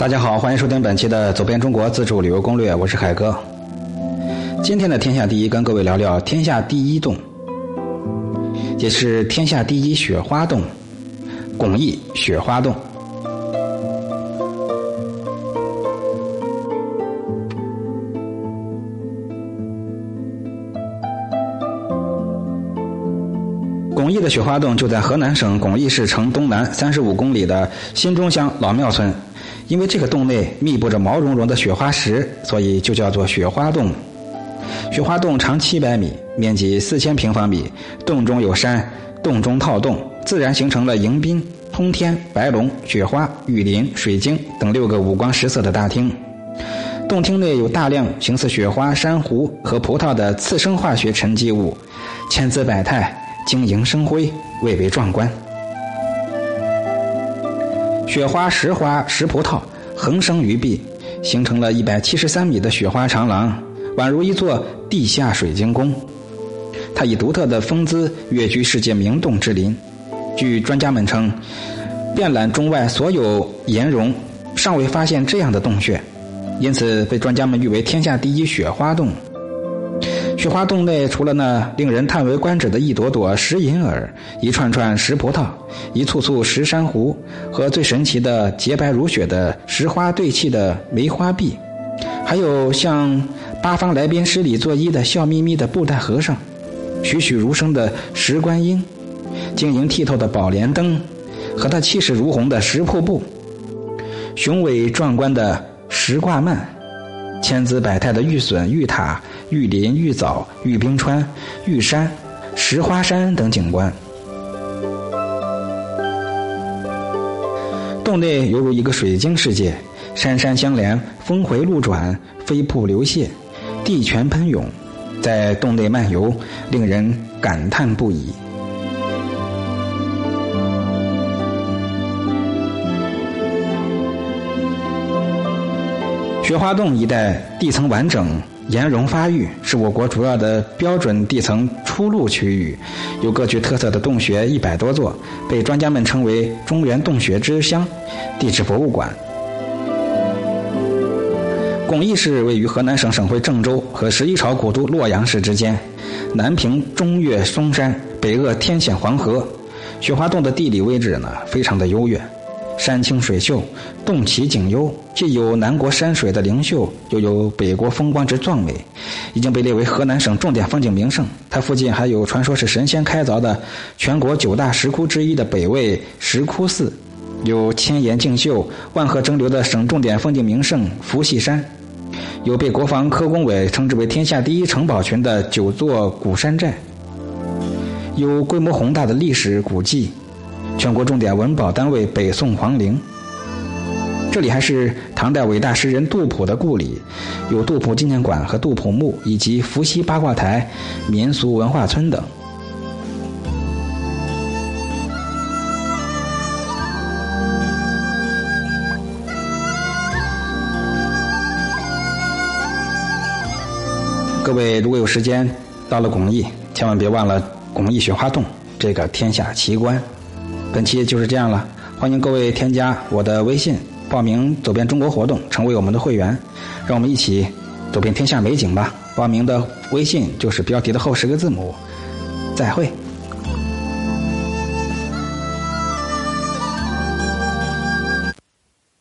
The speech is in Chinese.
大家好，欢迎收听本期的《走遍中国自助旅游攻略》，我是海哥。今天的天下第一，跟各位聊聊天下第一洞，也是天下第一雪花洞——巩义雪花洞。巩义的雪花洞就在河南省巩义市城东南三十五公里的新中乡老庙村。因为这个洞内密布着毛茸茸的雪花石，所以就叫做雪花洞。雪花洞长七百米，面积四千平方米，洞中有山，洞中套洞，自然形成了迎宾、通天、白龙、雪花、雨林、水晶等六个五光十色的大厅。洞厅内有大量形似雪花、珊瑚和葡萄的次生化学沉积物，千姿百态，晶莹生辉，蔚为壮观。雪花、石花、石葡萄横生于壁，形成了一百七十三米的雪花长廊，宛如一座地下水晶宫。它以独特的风姿跃居世界名洞之林。据专家们称，遍览中外所有岩溶，尚未发现这样的洞穴，因此被专家们誉为天下第一雪花洞。雪花洞内，除了那令人叹为观止的一朵朵石银耳、一串串石葡萄、一簇簇石珊瑚和最神奇的洁白如雪的石花对砌的梅花壁，还有向八方来宾施礼作揖的笑眯眯的布袋和尚、栩栩如生的石观音、晶莹剔透的宝莲灯和它气势如虹的石瀑布、雄伟壮观的石挂幔、千姿百态的玉笋玉塔。玉林、玉藻、玉冰川、玉山、石花山等景观，洞内犹如一个水晶世界，山山相连，峰回路转，飞瀑流泻，地泉喷涌，在洞内漫游，令人感叹不已。雪花洞一带地层完整。岩溶发育是我国主要的标准地层出路区域，有各具特色的洞穴一百多座，被专家们称为“中原洞穴之乡”地质博物馆。巩义市位于河南省省会郑州和十一朝古都洛阳市之间，南平中岳嵩山，北扼天险黄河，雪花洞的地理位置呢，非常的优越。山清水秀，洞奇景幽，既有南国山水的灵秀，又有北国风光之壮美，已经被列为河南省重点风景名胜。它附近还有传说是神仙开凿的全国九大石窟之一的北魏石窟寺，有千岩竞秀、万壑争流的省重点风景名胜伏羲山，有被国防科工委称之为天下第一城堡群的九座古山寨，有规模宏大的历史古迹。全国重点文保单位北宋皇陵，这里还是唐代伟大诗人杜甫的故里，有杜甫纪念馆和杜甫墓，以及伏羲八卦台、民俗文化村等。各位如果有时间到了巩义，千万别忘了巩义雪花洞这个天下奇观。本期就是这样了，欢迎各位添加我的微信，报名走遍中国活动，成为我们的会员，让我们一起走遍天下美景吧。报名的微信就是标题的后十个字母。再会。